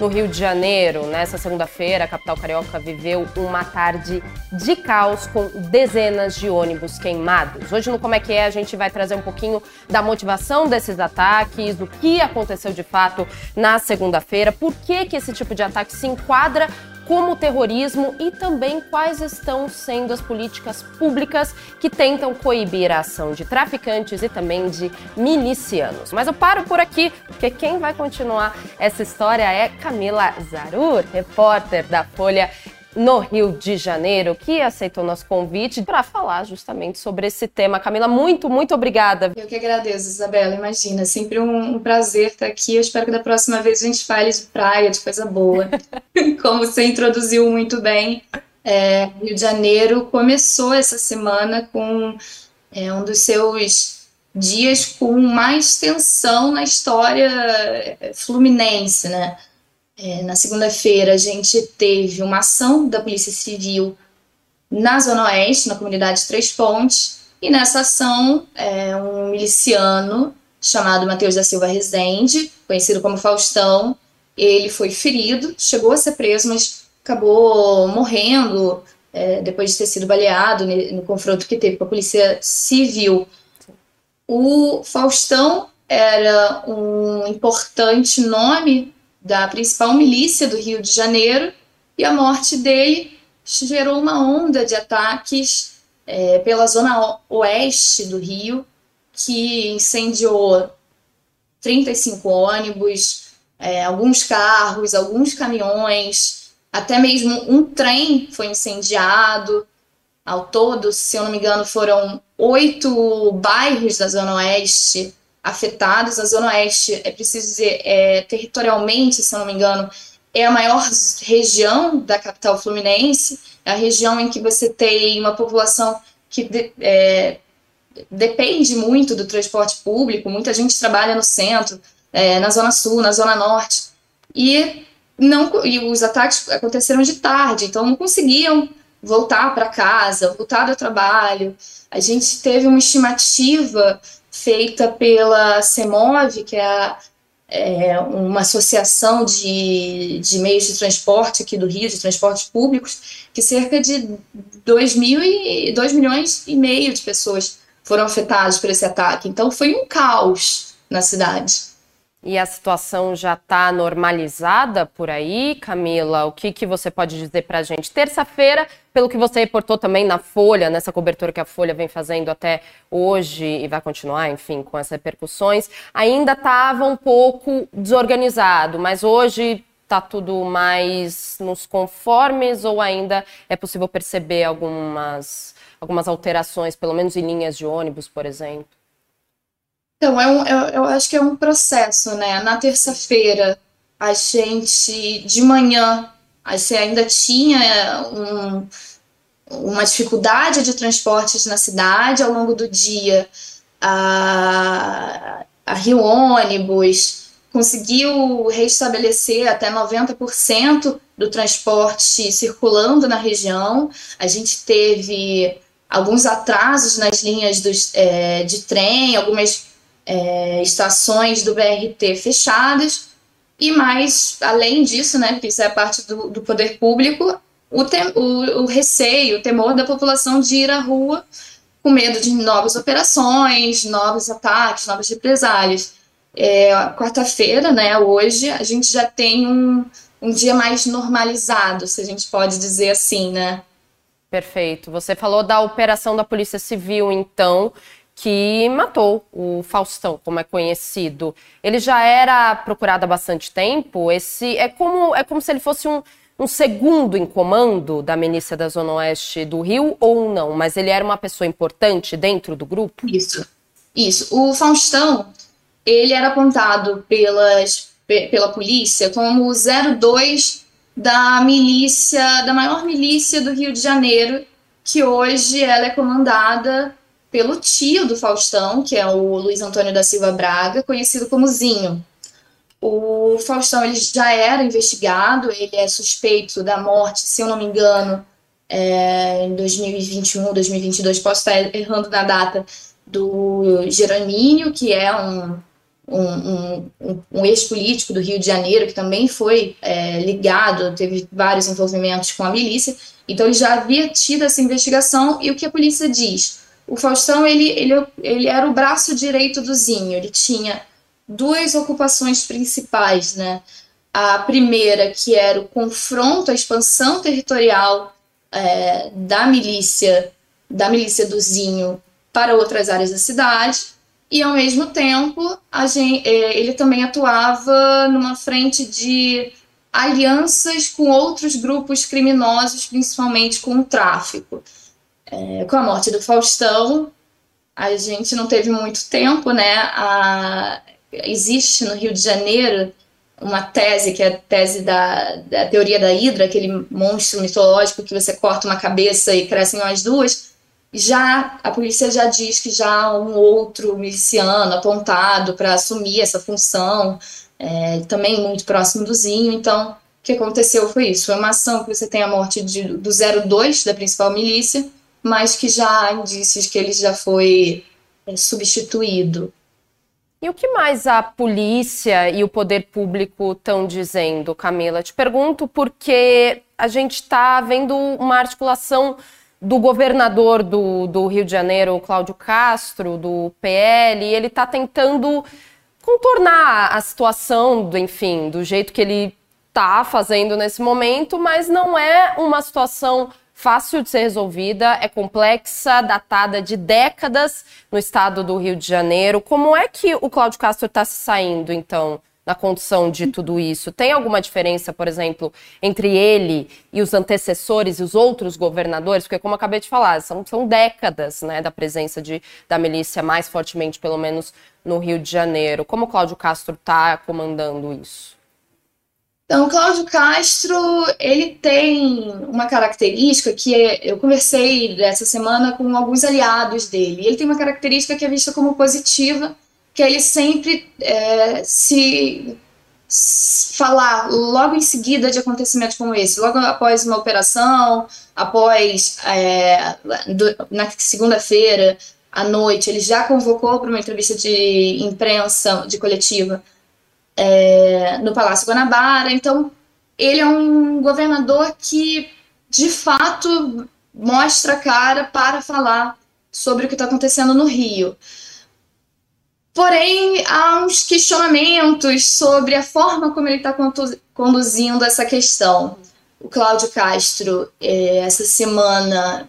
no Rio de Janeiro. Nessa segunda-feira, a capital carioca viveu uma tarde de caos com dezenas de ônibus queimados. Hoje no Como é que é, a gente vai trazer um pouquinho da motivação desses ataques, do que aconteceu de fato na segunda-feira, por que, que esse tipo de ataque se enquadra como terrorismo e também quais estão sendo as políticas públicas que tentam coibir a ação de traficantes e também de milicianos. Mas eu paro por aqui, porque quem vai continuar essa história é Camila Zarur, repórter da Folha no Rio de Janeiro, que aceitou nosso convite para falar justamente sobre esse tema. Camila, muito, muito obrigada. Eu que agradeço, Isabela. Imagina, sempre um, um prazer estar aqui. Eu espero que da próxima vez a gente fale de praia, de coisa boa. Como você introduziu muito bem, é, Rio de Janeiro começou essa semana com é, um dos seus dias com mais tensão na história é, fluminense, né? É, na segunda-feira, a gente teve uma ação da Polícia Civil na Zona Oeste, na comunidade Três Pontes, e nessa ação, é, um miliciano chamado Matheus da Silva Rezende, conhecido como Faustão, ele foi ferido, chegou a ser preso, mas acabou morrendo é, depois de ter sido baleado no, no confronto que teve com a Polícia Civil. O Faustão era um importante nome da principal milícia do Rio de Janeiro, e a morte dele gerou uma onda de ataques é, pela zona oeste do Rio, que incendiou 35 ônibus, é, alguns carros, alguns caminhões, até mesmo um trem foi incendiado. Ao todo, se eu não me engano, foram oito bairros da Zona Oeste afetados. A Zona Oeste, é preciso dizer, é, territorialmente, se eu não me engano, é a maior região da capital fluminense, é a região em que você tem uma população que de, é, depende muito do transporte público, muita gente trabalha no centro, é, na Zona Sul, na Zona Norte, e, não, e os ataques aconteceram de tarde, então não conseguiam voltar para casa, voltar do trabalho. A gente teve uma estimativa feita pela CEMOV, que é, a, é, uma associação de, de meios de transporte aqui do Rio, de transportes públicos, que cerca de 2, mil e, 2 milhões e meio de pessoas foram afetadas por esse ataque. Então foi um caos na cidade. E a situação já está normalizada por aí, Camila? O que, que você pode dizer para a gente? Terça-feira, pelo que você reportou também na Folha, nessa cobertura que a Folha vem fazendo até hoje e vai continuar, enfim, com essas repercussões, ainda estava um pouco desorganizado, mas hoje está tudo mais nos conformes ou ainda é possível perceber algumas, algumas alterações, pelo menos em linhas de ônibus, por exemplo? Então, é um, eu, eu acho que é um processo, né? Na terça-feira, a gente, de manhã, a gente ainda tinha um, uma dificuldade de transportes na cidade, ao longo do dia, a, a Rio Ônibus conseguiu restabelecer até 90% do transporte circulando na região. A gente teve alguns atrasos nas linhas dos, é, de trem, algumas é, estações do BRT fechadas, e mais, além disso, né, porque isso é parte do, do poder público, o, tem, o, o receio, o temor da população de ir à rua com medo de novas operações, novos ataques, novas represálias. É, Quarta-feira, né, hoje, a gente já tem um, um dia mais normalizado, se a gente pode dizer assim, né? Perfeito. Você falou da operação da Polícia Civil, então, que matou o Faustão, como é conhecido. Ele já era procurado há bastante tempo. Esse é como é como se ele fosse um, um segundo em comando da milícia da Zona Oeste do Rio ou não, mas ele era uma pessoa importante dentro do grupo. Isso, isso. O Faustão ele era apontado pelas, pela polícia como o 02 da milícia, da maior milícia do Rio de Janeiro, que hoje ela é comandada pelo tio do Faustão, que é o Luiz Antônio da Silva Braga, conhecido como Zinho. O Faustão ele já era investigado, ele é suspeito da morte, se eu não me engano, é, em 2021, 2022, posso estar errando na data, do Geroninho, que é um, um, um, um ex-político do Rio de Janeiro, que também foi é, ligado, teve vários envolvimentos com a milícia. Então, ele já havia tido essa investigação, e o que a polícia diz? O Faustão, ele, ele, ele era o braço direito do Zinho, ele tinha duas ocupações principais, né? A primeira, que era o confronto, a expansão territorial é, da milícia, da milícia do Zinho para outras áreas da cidade, e ao mesmo tempo gente, é, ele também atuava numa frente de alianças com outros grupos criminosos, principalmente com o tráfico. É, com a morte do Faustão, a gente não teve muito tempo, né? A, existe no Rio de Janeiro uma tese, que é a tese da, da teoria da Hidra, aquele monstro mitológico que você corta uma cabeça e crescem as duas. Já a polícia já diz que já há um outro miliciano apontado para assumir essa função, é, também muito próximo do Zinho. Então, o que aconteceu foi isso: foi uma ação que você tem a morte de, do 02 da principal milícia, mas que já há indícios que ele já foi é, substituído. E o que mais a polícia e o poder público estão dizendo, Camila? Te pergunto porque a gente está vendo uma articulação do governador do, do Rio de Janeiro, Cláudio Castro, do PL, e ele está tentando contornar a situação, do, enfim, do jeito que ele está fazendo nesse momento, mas não é uma situação fácil de ser resolvida, é complexa, datada de décadas no estado do Rio de Janeiro. Como é que o Cláudio Castro está se saindo, então, na condução de tudo isso? Tem alguma diferença, por exemplo, entre ele e os antecessores e os outros governadores? Porque, como acabei de falar, são, são décadas né, da presença de, da milícia, mais fortemente, pelo menos, no Rio de Janeiro. Como o Cláudio Castro está comandando isso? Então, Cláudio Castro, ele tem uma característica que eu conversei essa semana com alguns aliados dele. Ele tem uma característica que é vista como positiva, que é ele sempre é, se, se falar logo em seguida de acontecimentos como esse, logo após uma operação, após é, do, na segunda-feira à noite, ele já convocou para uma entrevista de imprensa, de coletiva, é, no Palácio Guanabara. Então, ele é um governador que, de fato, mostra a cara para falar sobre o que está acontecendo no Rio. Porém, há uns questionamentos sobre a forma como ele está conduzindo essa questão. O Cláudio Castro, é, essa semana,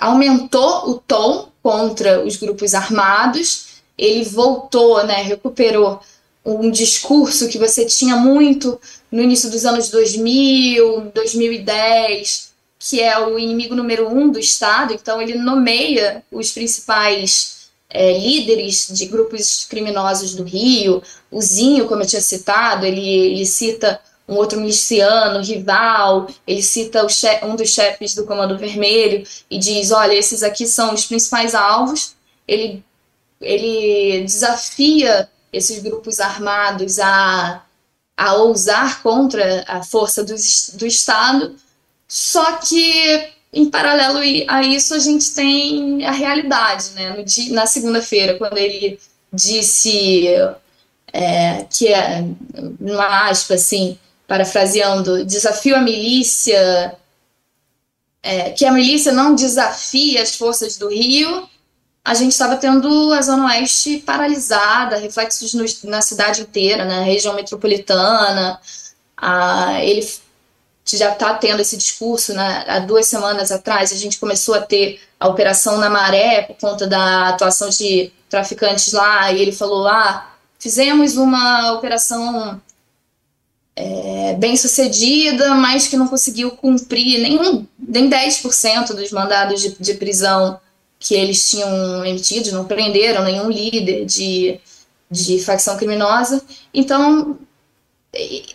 aumentou o tom contra os grupos armados ele voltou, né, recuperou um discurso que você tinha muito no início dos anos 2000, 2010, que é o inimigo número um do Estado. Então, ele nomeia os principais é, líderes de grupos criminosos do Rio. O Zinho, como eu tinha citado, ele, ele cita um outro miliciano, rival, ele cita um dos chefes do Comando Vermelho e diz: olha, esses aqui são os principais alvos. Ele ele desafia esses grupos armados a, a ousar contra a força do, do Estado, só que em paralelo a isso a gente tem a realidade, né? Dia, na segunda-feira, quando ele disse é, que é, numa aspa assim, parafraseando, desafio a milícia, é, que a milícia não desafia as forças do Rio, a gente estava tendo a Zona Oeste paralisada, reflexos no, na cidade inteira, na região metropolitana. Ele já está tendo esse discurso, né? há duas semanas atrás a gente começou a ter a Operação na Maré por conta da atuação de traficantes lá, e ele falou, ah, fizemos uma operação é, bem sucedida, mas que não conseguiu cumprir nenhum, nem 10% dos mandados de, de prisão que eles tinham emitido, não prenderam nenhum líder de, de facção criminosa. Então,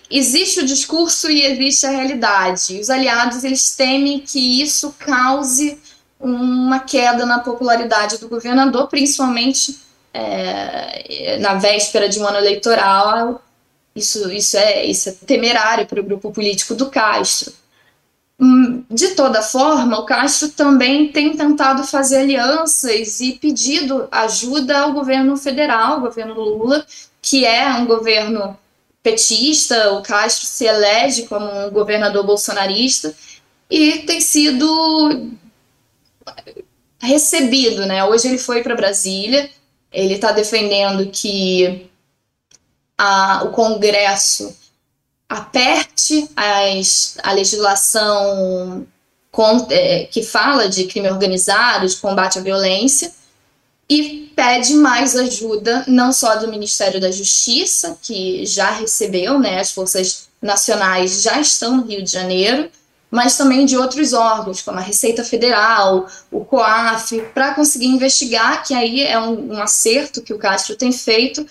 existe o discurso e existe a realidade. Os aliados eles temem que isso cause uma queda na popularidade do governador, principalmente é, na véspera de um ano eleitoral, isso, isso, é, isso é temerário para o grupo político do Castro. Hum, de toda forma, o Castro também tem tentado fazer alianças e pedido ajuda ao governo federal, ao governo Lula, que é um governo petista, o Castro se elege como um governador bolsonarista e tem sido recebido, né? Hoje ele foi para Brasília, ele está defendendo que a, o Congresso aperte as, a legislação com, é, que fala de crime organizado, de combate à violência, e pede mais ajuda, não só do Ministério da Justiça, que já recebeu, né, as forças nacionais já estão no Rio de Janeiro, mas também de outros órgãos, como a Receita Federal, o COAF, para conseguir investigar, que aí é um, um acerto que o Castro tem feito,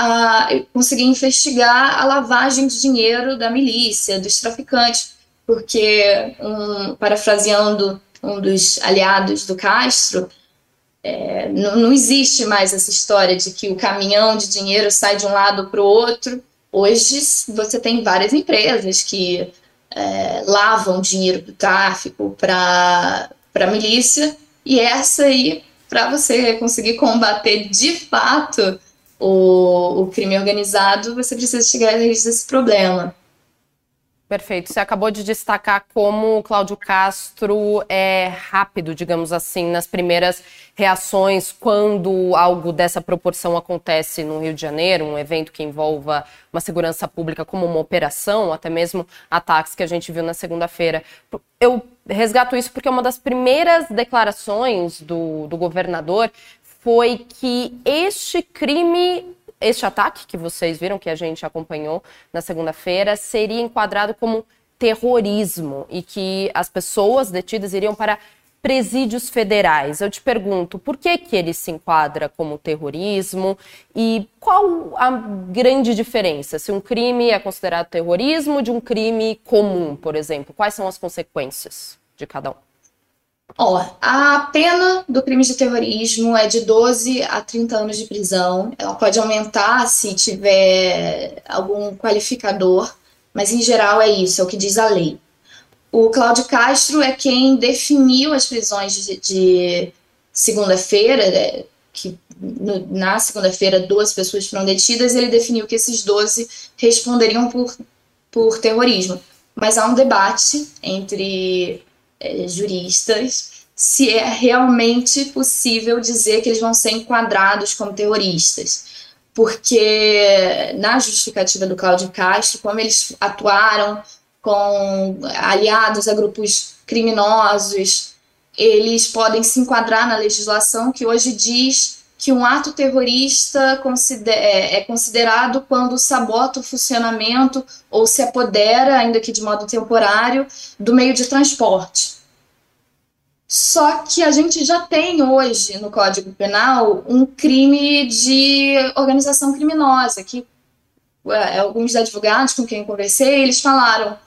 a conseguir investigar a lavagem de dinheiro da milícia, dos traficantes, porque, um, parafraseando um dos aliados do Castro, é, não, não, existe mais essa história de que o caminhão de dinheiro sai de um lado para o outro. Hoje você tem várias empresas que é, lavam dinheiro do tráfico para a milícia, e essa aí, para você conseguir combater de fato o, o crime organizado, você precisa chegar a desse problema. Perfeito. Você acabou de destacar como o Cláudio Castro é rápido, digamos assim, nas primeiras reações quando algo dessa proporção acontece no Rio de Janeiro, um evento que envolva uma segurança pública como uma operação, até mesmo ataques que a gente viu na segunda-feira. Eu resgato isso porque uma das primeiras declarações do, do governador foi que este crime este ataque que vocês viram, que a gente acompanhou na segunda-feira, seria enquadrado como terrorismo e que as pessoas detidas iriam para presídios federais. Eu te pergunto, por que, que ele se enquadra como terrorismo e qual a grande diferença se um crime é considerado terrorismo de um crime comum, por exemplo? Quais são as consequências de cada um? Ó, a pena do crime de terrorismo é de 12 a 30 anos de prisão. Ela pode aumentar se tiver algum qualificador, mas em geral é isso, é o que diz a lei. O Cláudio Castro é quem definiu as prisões de, de segunda-feira, né, que no, na segunda-feira duas pessoas foram detidas, ele definiu que esses 12 responderiam por, por terrorismo. Mas há um debate entre é, juristas se é realmente possível dizer que eles vão ser enquadrados como terroristas. Porque na justificativa do Cláudio Castro, como eles atuaram com aliados a grupos criminosos, eles podem se enquadrar na legislação que hoje diz que um ato terrorista é, é considerado quando sabota o funcionamento ou se apodera, ainda que de modo temporário, do meio de transporte. Só que a gente já tem hoje no Código Penal um crime de organização criminosa, que alguns advogados com quem conversei, eles falaram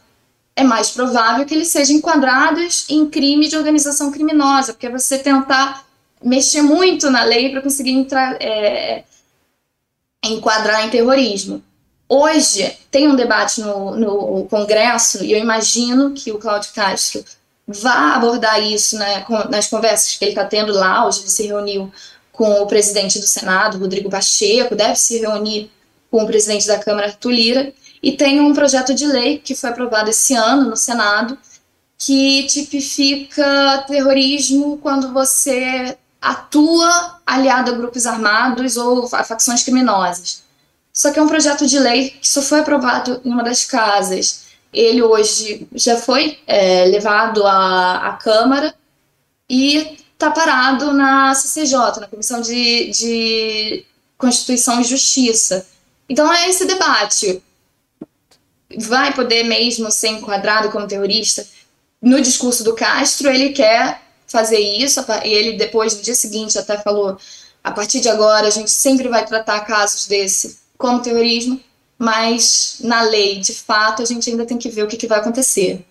é mais provável que eles sejam enquadrados em crime de organização criminosa, porque é você tentar mexer muito na lei para conseguir entrar, é, enquadrar em terrorismo. Hoje tem um debate no, no Congresso e eu imagino que o Cláudio Castro vá abordar isso né, nas conversas que ele está tendo lá. Hoje ele se reuniu com o presidente do Senado, Rodrigo Pacheco, deve se reunir com o presidente da Câmara, Arthur Lira, e tem um projeto de lei que foi aprovado esse ano no Senado que tipifica terrorismo quando você atua aliado a grupos armados ou a facções criminosas. Só que é um projeto de lei que só foi aprovado em uma das casas. Ele hoje já foi é, levado à, à Câmara e está parado na CCJ, na Comissão de, de Constituição e Justiça. Então é esse debate. Vai poder mesmo ser enquadrado como terrorista? No discurso do Castro, ele quer fazer isso. E ele, depois, no dia seguinte, até falou: a partir de agora, a gente sempre vai tratar casos desse como terrorismo, mas na lei, de fato, a gente ainda tem que ver o que, que vai acontecer.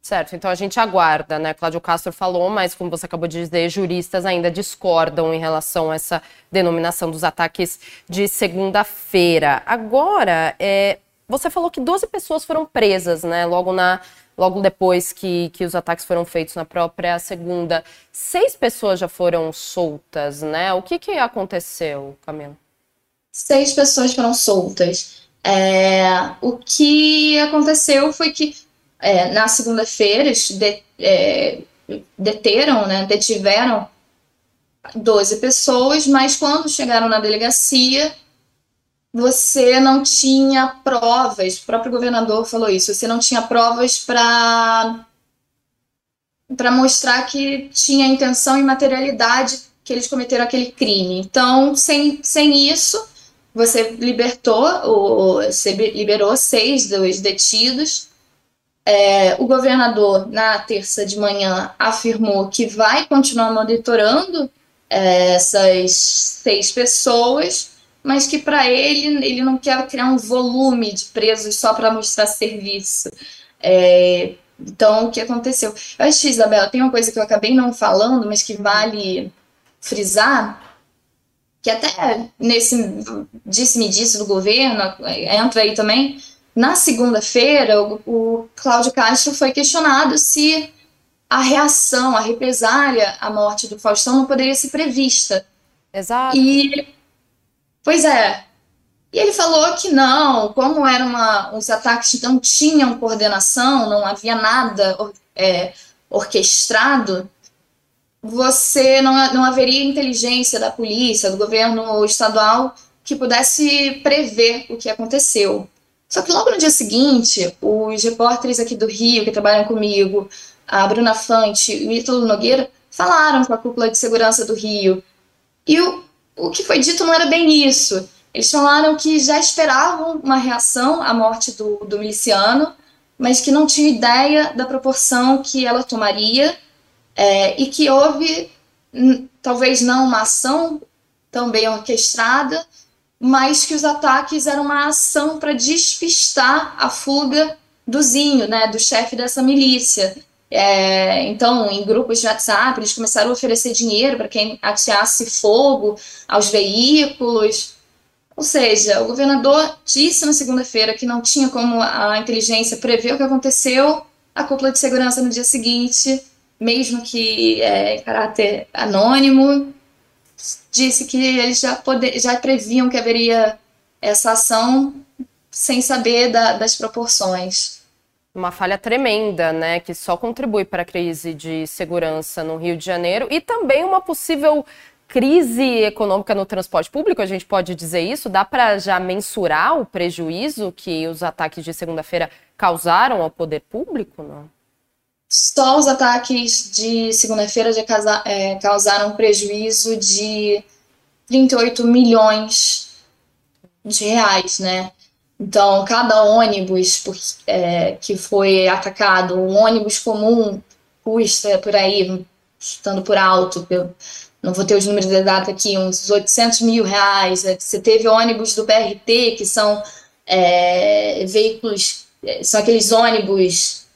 Certo, então a gente aguarda, né? Cláudio Castro falou, mas como você acabou de dizer, juristas ainda discordam em relação a essa denominação dos ataques de segunda-feira. Agora, é, você falou que 12 pessoas foram presas, né? Logo, na, logo depois que, que os ataques foram feitos na própria segunda. Seis pessoas já foram soltas, né? O que, que aconteceu, Camila? Seis pessoas foram soltas. É, o que aconteceu foi que é, na segunda-feira, de, é, deteram, né, detiveram 12 pessoas, mas quando chegaram na delegacia, você não tinha provas, o próprio governador falou isso, você não tinha provas para para mostrar que tinha intenção e materialidade que eles cometeram aquele crime. Então, sem, sem isso, você libertou, o, você liberou seis dos detidos, é, o governador, na terça de manhã, afirmou que vai continuar monitorando é, essas seis pessoas, mas que para ele, ele não quer criar um volume de presos só para mostrar serviço. É, então, o que aconteceu? Eu acho, Isabela, tem uma coisa que eu acabei não falando, mas que vale frisar, que até nesse disse-me disse do governo, entra aí também, na segunda-feira, o, o Cláudio Castro foi questionado se a reação, a represália à morte do Faustão não poderia ser prevista. Exato. E, pois é. E ele falou que não, como eram os ataques não tinham coordenação, não havia nada é, orquestrado, você não, não haveria inteligência da polícia, do governo estadual que pudesse prever o que aconteceu. Só que logo no dia seguinte, os repórteres aqui do Rio, que trabalham comigo, a Bruna Fante e o Ítalo Nogueira, falaram com a cúpula de segurança do Rio. E o, o que foi dito não era bem isso. Eles falaram que já esperavam uma reação à morte do, do miliciano, mas que não tinham ideia da proporção que ela tomaria é, e que houve, talvez não uma ação tão bem orquestrada, mas que os ataques eram uma ação para despistar a fuga do Zinho, né, do chefe dessa milícia. É, então, em grupos de WhatsApp, eles começaram a oferecer dinheiro para quem ateasse fogo aos veículos. Ou seja, o governador disse na segunda-feira que não tinha como a inteligência prever o que aconteceu, a cúpula de segurança no dia seguinte, mesmo que é, em caráter anônimo, disse que eles já, poder, já previam que haveria essa ação sem saber da, das proporções. Uma falha tremenda, né, que só contribui para a crise de segurança no Rio de Janeiro e também uma possível crise econômica no transporte público, a gente pode dizer isso? Dá para já mensurar o prejuízo que os ataques de segunda-feira causaram ao poder público, não? Só os ataques de segunda-feira já é, causaram prejuízo de 38 milhões de reais, né? Então, cada ônibus é, que foi atacado, um ônibus comum custa por aí, estando por alto, eu não vou ter os números da data aqui, uns 800 mil reais. Né? Você teve ônibus do BRT, que são é, veículos, é, são aqueles ônibus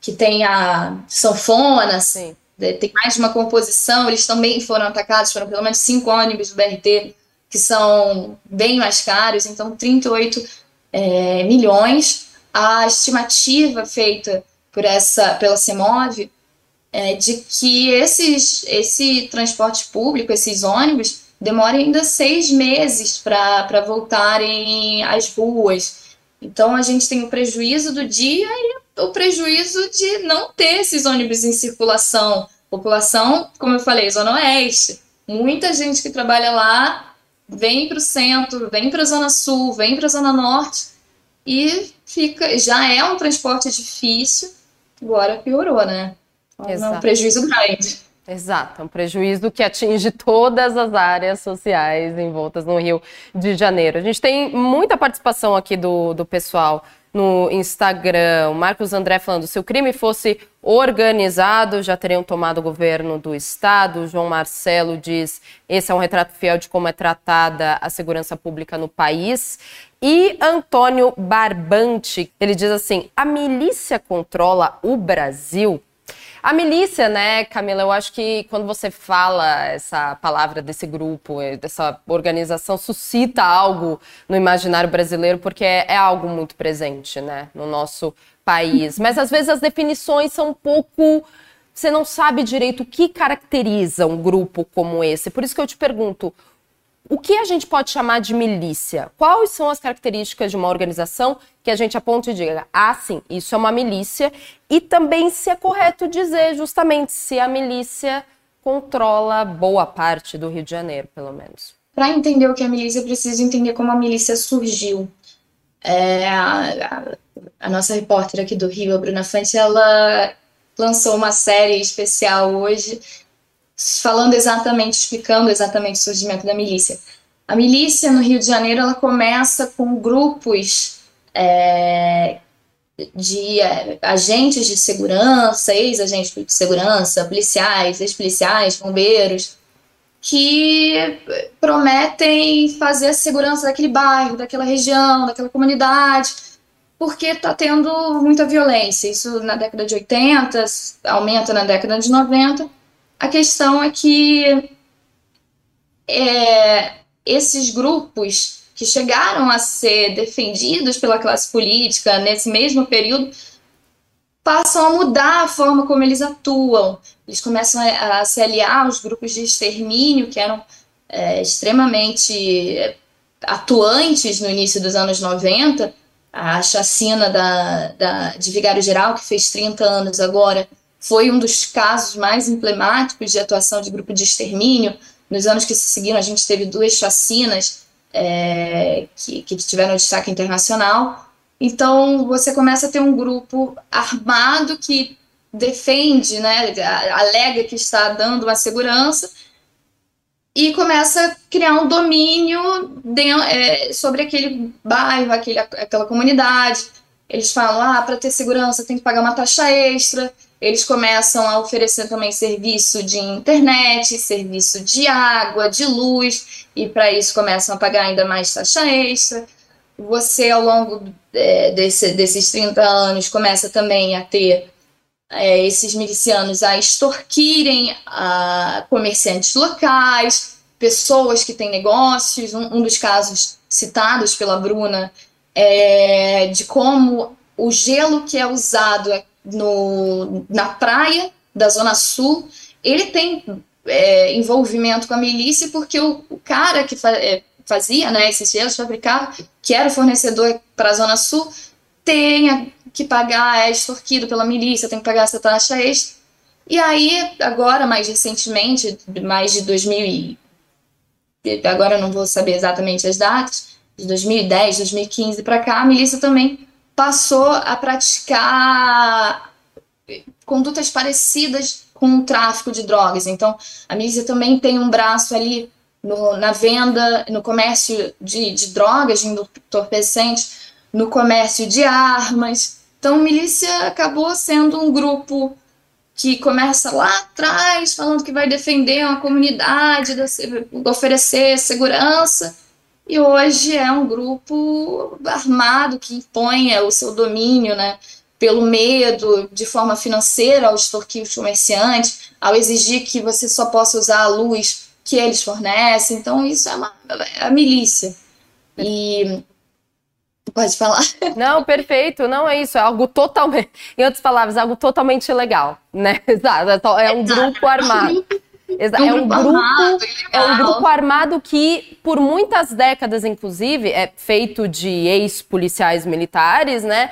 que tem a sanfona, Sim. tem mais de uma composição, eles também foram atacados, foram pelo menos cinco ônibus do BRT, que são bem mais caros, então 38 é, milhões. A estimativa feita por essa, pela CEMOV é de que esses, esse transporte público, esses ônibus, demorem ainda seis meses para voltarem às ruas. Então a gente tem o prejuízo do dia e o prejuízo de não ter esses ônibus em circulação. População, como eu falei, Zona Oeste. Muita gente que trabalha lá vem para o centro, vem para a Zona Sul, vem para a Zona Norte e fica. Já é um transporte difícil, agora piorou, né? Então, é um prejuízo grande. Exato, é um prejuízo que atinge todas as áreas sociais envoltas no Rio de Janeiro. A gente tem muita participação aqui do, do pessoal no Instagram. O Marcos André falando: se o crime fosse organizado, já teriam tomado o governo do estado. O João Marcelo diz: esse é um retrato fiel de como é tratada a segurança pública no país. E Antônio Barbante, ele diz assim: a milícia controla o Brasil? A milícia, né, Camila, eu acho que quando você fala essa palavra desse grupo, eh, dessa organização, suscita algo no imaginário brasileiro, porque é, é algo muito presente, né, no nosso país. Mas às vezes as definições são um pouco. Você não sabe direito o que caracteriza um grupo como esse. Por isso que eu te pergunto: o que a gente pode chamar de milícia? Quais são as características de uma organização que a gente aponta e diga, ah, sim, isso é uma milícia? E também se é correto dizer justamente se a milícia controla boa parte do Rio de Janeiro, pelo menos. Para entender o que é milícia, eu preciso entender como a milícia surgiu. É, a, a, nossa repórter aqui do Rio, a Bruna Fante, ela lançou uma série especial hoje falando exatamente, explicando exatamente o surgimento da milícia. A milícia no Rio de Janeiro ela começa com grupos é, de é, agentes de segurança, ex-agentes de segurança, policiais, ex-policiais, bombeiros, que prometem fazer a segurança daquele bairro, daquela região, daquela comunidade, porque está tendo muita violência. Isso na década de 80, aumenta na década de 90 a questão é que é, esses grupos que chegaram a ser defendidos pela classe política nesse mesmo período passam a mudar a forma como eles atuam. Eles começam a, a se aliar aos grupos de extermínio que eram é, extremamente atuantes no início dos anos 90. A chacina da, da, de Vigário Geral, que fez 30 anos agora, foi um dos casos mais emblemáticos de atuação de grupo de extermínio. Nos anos que se seguiram, a gente teve duas chacinas é, que, que tiveram destaque internacional. Então, você começa a ter um grupo armado que defende, né, alega que está dando uma segurança e começa a criar um domínio é, sobre aquele bairro, aquele, aquela comunidade. Eles falam, ah, para ter segurança tem que pagar uma taxa extra. Eles começam a oferecer também serviço de internet, serviço de água, de luz, e para isso começam a pagar ainda mais taxa extra. Você, ao longo é, desse, desses 30 anos, começa também a ter é, esses milicianos a extorquirem a comerciantes locais, pessoas que têm negócios. Um, um dos casos citados pela Bruna é de como o gelo que é usado no, na praia da Zona Sul, ele tem é, envolvimento com a milícia porque o, o cara que fa, é, fazia né, esses gelos, fabricava, que era o fornecedor para a Zona Sul, tem que pagar, é extorquido pela milícia, tem que pagar essa taxa extra. E aí, agora, mais recentemente, mais de 2000 e... Agora eu não vou saber exatamente as datas, de 2010, 2015 para cá, a milícia também passou a praticar condutas parecidas com o tráfico de drogas. Então, a milícia também tem um braço ali no, na venda, no comércio de, de drogas, de entorpecentes, no comércio de armas. Então, a milícia acabou sendo um grupo que começa lá atrás, falando que vai defender uma comunidade, oferecer segurança, e hoje é um grupo armado que impõe o seu domínio, né, pelo medo, de forma financeira, ao extorquir os comerciantes, ao exigir que você só possa usar a luz que eles fornecem. Então, isso é, uma, é a milícia. E Pode falar. Não, perfeito. Não é isso. É algo totalmente, em outras palavras, algo totalmente ilegal, né? Exato. É um grupo armado. Exa é um grupo, armado, é um grupo armado que, por muitas décadas, inclusive, é feito de ex-policiais militares, né?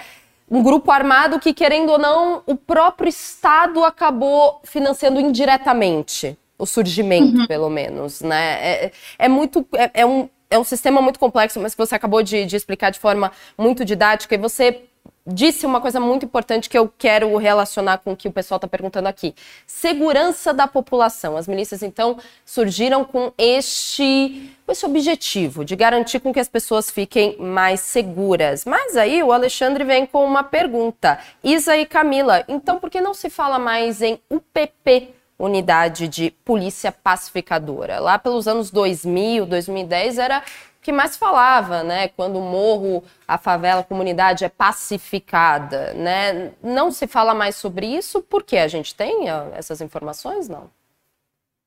Um grupo armado que, querendo ou não, o próprio Estado acabou financiando indiretamente o surgimento, uhum. pelo menos, né? É, é muito. É, é, um, é um sistema muito complexo, mas que você acabou de, de explicar de forma muito didática e você disse uma coisa muito importante que eu quero relacionar com o que o pessoal está perguntando aqui. Segurança da população. As milícias, então, surgiram com este, com esse objetivo de garantir com que as pessoas fiquem mais seguras. Mas aí o Alexandre vem com uma pergunta. Isa e Camila, então por que não se fala mais em UPP? Unidade de Polícia Pacificadora. Lá pelos anos 2000, 2010 era que mais falava, né? Quando o morro, a favela, a comunidade é pacificada, né? Não se fala mais sobre isso, porque a gente tem essas informações, não?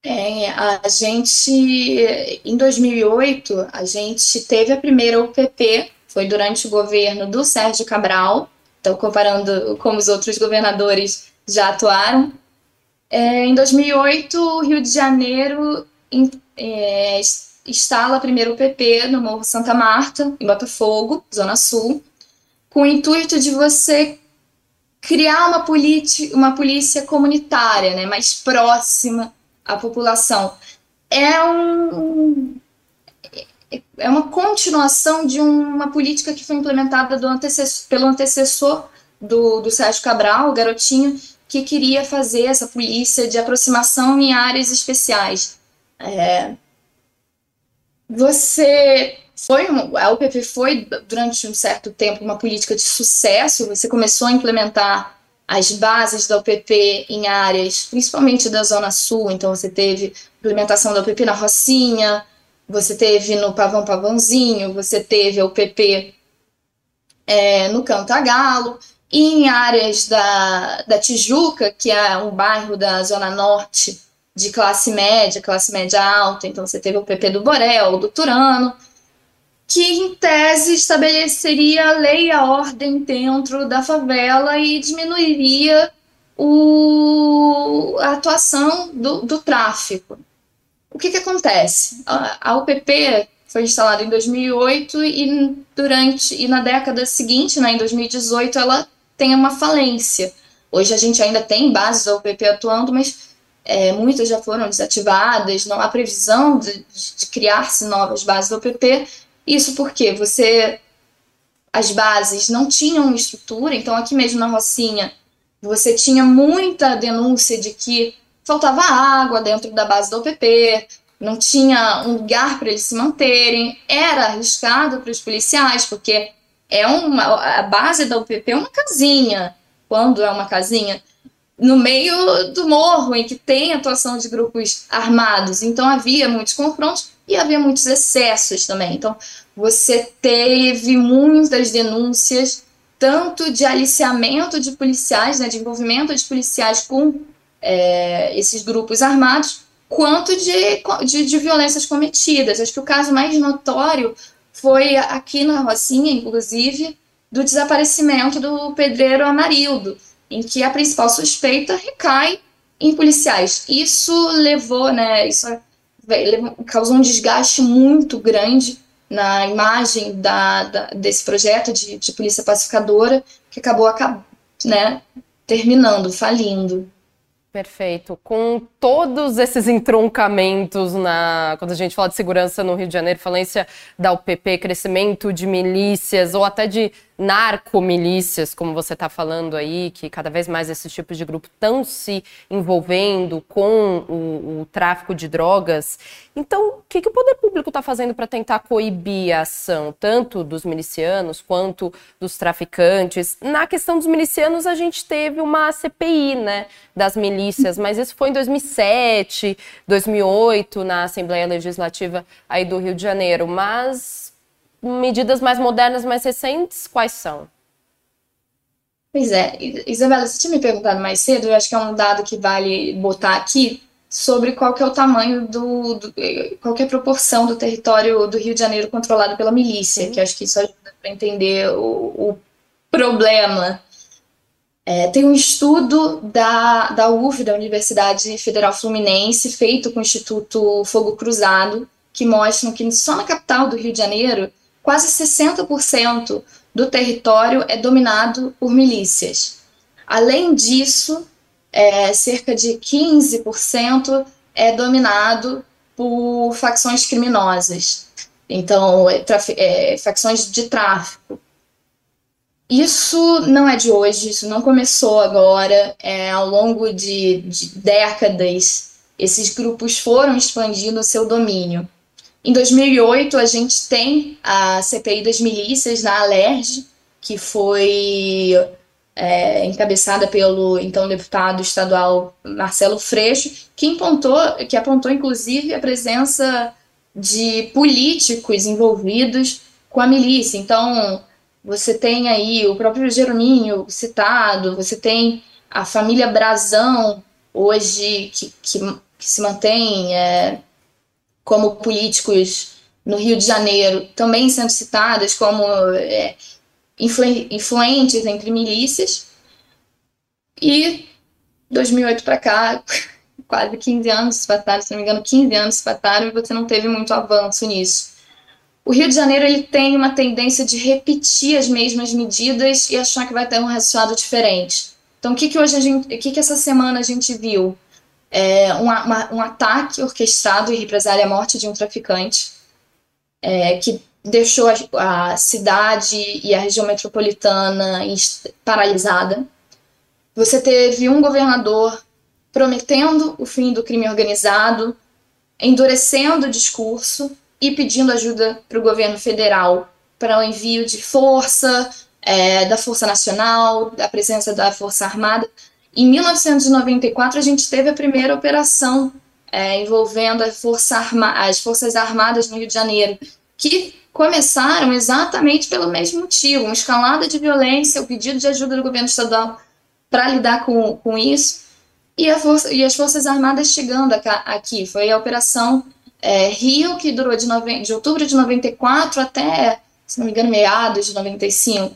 É, a gente, em 2008, a gente teve a primeira UPP, foi durante o governo do Sérgio Cabral, então comparando como os outros governadores já atuaram. É, em 2008, o Rio de Janeiro é, instala a primeira UPP no Morro Santa Marta, em Botafogo, Zona Sul, com o intuito de você criar uma, uma polícia comunitária, né, mais próxima a população. É um, é uma continuação de uma política que foi implementada antecessor, pelo antecessor do, do Sérgio Cabral, o garotinho, que queria fazer essa polícia de aproximação em áreas especiais. É, você foi a UPP foi durante um certo tempo uma política de sucesso. Você começou a implementar as bases da UPP em áreas, principalmente da Zona Sul, então você teve implementação da UPP na Rocinha, você teve no Pavão Pavãozinho, você teve a UPP é, no Cantagalo, e em áreas da, da Tijuca, que é um bairro da Zona Norte de classe média, classe média alta, então você teve o UPP do Borel, do Turano, que em tese estabeleceria a lei e a ordem dentro da favela e diminuiria o, a atuação do, do tráfico. O que, que acontece? A, a UPP foi instalada em 2008 e durante e na década seguinte, né, em 2018, ela tem uma falência. Hoje a gente ainda tem bases da UPP atuando, mas é, muitas já foram desativadas, não há previsão de, de criar-se novas bases da UPP isso porque você as bases não tinham estrutura, então aqui mesmo na Rocinha você tinha muita denúncia de que faltava água dentro da base da UPP, não tinha um lugar para eles se manterem, era arriscado para os policiais, porque é uma a base da UPP é uma casinha, quando é uma casinha no meio do morro em que tem atuação de grupos armados, então havia muitos confrontos e havia muitos excessos também. Então, você teve muitas denúncias, tanto de aliciamento de policiais, né, de envolvimento de policiais com é, esses grupos armados, quanto de, de, de, violências cometidas. Acho que o caso mais notório foi aqui na Rocinha, inclusive, do desaparecimento do pedreiro Amarildo, em que a principal suspeita recai em policiais. Isso levou, né, isso causou um desgaste muito grande na imagem da, da desse projeto de, de, polícia pacificadora, que acabou né, terminando, falindo. Perfeito. Com todos esses entroncamentos na quando a gente fala de segurança no Rio de Janeiro, falência da UPP, crescimento de milícias ou até de narcomilícias, como você está falando aí, que cada vez mais esses tipos de grupo estão se envolvendo com o, o, tráfico de drogas. Então, o que, que o poder público está fazendo para tentar coibir a ação, tanto dos milicianos quanto dos traficantes? Na questão dos milicianos, a gente teve uma CPI, né, das milícias, mas isso foi em 2007, 2008, na Assembleia Legislativa aí do Rio de Janeiro. Mas medidas mais modernas, mais recentes, quais são? Pois é, Isabela, você tinha me perguntado mais cedo, eu acho que é um dado que vale botar aqui, sobre qual que é o tamanho do, do qual que é a proporção do território do Rio de Janeiro controlado pela milícia, que acho que isso ajuda para entender o, o problema. É, tem um estudo da, da UF, da Universidade Federal Fluminense, feito com o Instituto Fogo Cruzado, que mostra que só na capital do Rio de Janeiro quase 60% do território é dominado por milícias. Além disso, é, cerca de 15% é dominado por facções criminosas, então, é, é, facções de tráfico. Isso não é de hoje, isso não começou agora, é, ao longo de, de décadas, esses grupos foram expandindo o seu domínio. Em 2008, a gente tem a CPI das milícias na Alerj, que foi é, encabeçada pelo então deputado estadual Marcelo Freixo, que apontou, que apontou inclusive a presença de políticos envolvidos com a milícia. Então, você tem aí o próprio Jerominho citado, você tem a família Brazão, hoje, que, que, que se mantém é, como políticos no Rio de Janeiro, também sendo citadas como é, influ, influentes entre milícias. E 2008 para cá, quase 15 anos se passaram, se não me engano, 15 anos se passaram e você não teve muito avanço nisso. O Rio de Janeiro ele tem uma tendência de repetir as mesmas medidas e achar que vai ter um resultado diferente. Então, o que, que hoje a gente, o que, que essa semana a gente viu? É, um, uma, um ataque orquestrado e represália à morte de um traficante é, que deixou a, a, cidade e a região metropolitana paralisada. Você teve um governador prometendo o fim do crime organizado, endurecendo o discurso e pedindo ajuda para o governo federal para o envio de força, é, da Força Nacional, da presença da Força Armada. Em 1994, a gente teve a primeira operação é, envolvendo Força Arma as Forças Armadas no Rio de Janeiro, que começaram exatamente pelo mesmo motivo, uma escalada de violência, o pedido de ajuda do governo estadual para lidar com, com isso, e, força, e, as Forças Armadas chegando aqui. Foi a Operação é, Rio, que durou de, de outubro de 94 até, se não me engano, meados de 95. Em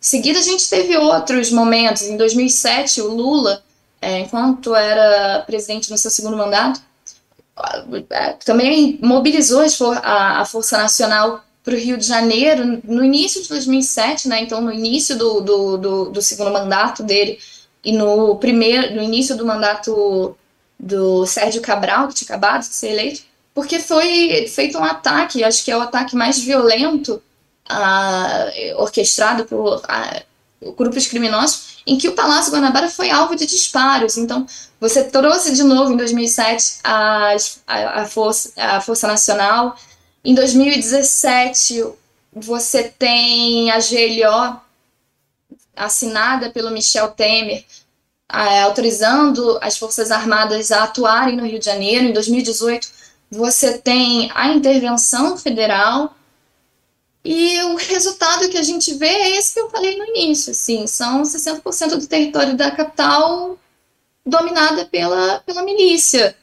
seguida, a gente teve outros momentos. Em 2007, o Lula, é, enquanto era presidente no seu segundo mandato, também mobilizou a, a Força Nacional para o Rio de Janeiro no início de 2007, né? Então, no início do, do, do, do segundo mandato dele, e no primeiro, no início do mandato do Sérgio Cabral, que tinha acabado de ser eleito, porque foi feito um ataque, acho que é o ataque mais violento uh, orquestrado por uh, grupos criminosos, em que o Palácio Guanabara foi alvo de disparos. Então, você trouxe de novo em 2007 a, a, Força, a Força Nacional. Em 2017, você tem a GLO assinada pelo Michel Temer, é, autorizando as Forças Armadas a atuarem no Rio de Janeiro. Em 2018, você tem a intervenção federal. E o resultado que a gente vê é esse que eu falei no início, assim, são 60% do território da capital dominada pela, pela milícia.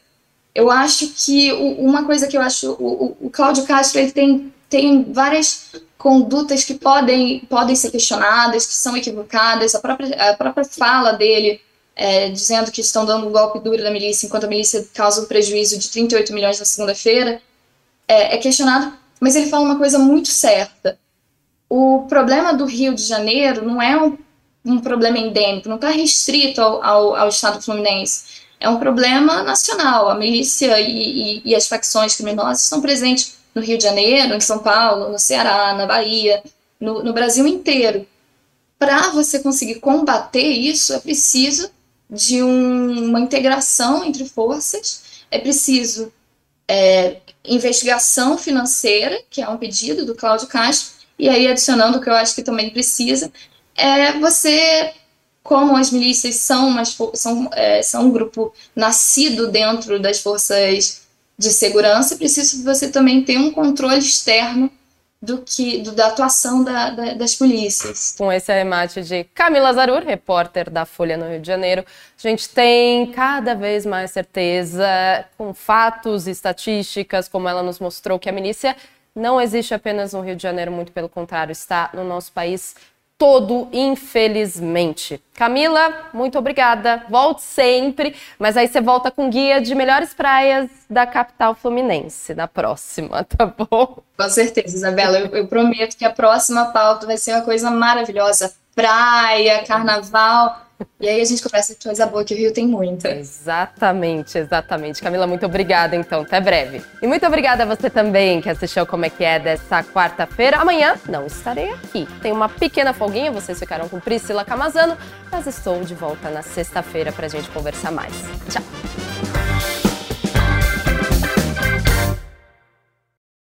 Eu acho que o, uma coisa que eu acho, o, o Cláudio Castro ele tem, tem várias condutas que podem, podem ser questionadas, que são equivocadas, a própria, a própria fala dele é, dizendo que estão dando um golpe duro da milícia, enquanto a milícia causa um prejuízo de 38 milhões na segunda-feira, é, é questionado, mas ele fala uma coisa muito certa. O problema do Rio de Janeiro não é um, um problema endêmico, não está restrito ao, ao, ao Estado fluminense. É um problema nacional. A milícia e, e, e as facções criminosas estão presentes no Rio de Janeiro, em São Paulo, no Ceará, na Bahia, no, no Brasil inteiro. Para você conseguir combater isso, é preciso de um, uma integração entre forças, é preciso é, investigação financeira, que é um pedido do Cláudio Castro, e aí adicionando o que eu acho que também precisa, é você, como as milícias são, são, é, são um grupo nascido dentro das forças de segurança, preciso você também ter um controle externo do que do, da atuação da, da, das polícias. Com esse arremate de Camila Zarur, repórter da Folha no Rio de Janeiro, a gente tem cada vez mais certeza, com fatos e estatísticas, como ela nos mostrou, que a milícia não existe apenas no Rio de Janeiro, muito pelo contrário, está no nosso país todo, infelizmente. Camila, muito obrigada. Volte sempre, mas aí você volta com guia de melhores praias da capital fluminense na próxima, tá bom? Com certeza, Isabela. Eu, eu prometo que a próxima pauta vai ser uma coisa maravilhosa. Praia, carnaval. E aí a gente começa a coisa boa, que o Rio tem muita. Exatamente, exatamente. Camila, muito obrigada então. Até breve. E muito obrigada a você também que assistiu Como é que é dessa quarta-feira. Amanhã não estarei aqui. Tem uma pequena folguinha, vocês ficaram com Priscila Camazano, mas estou de volta na sexta-feira para a gente conversar mais. Tchau!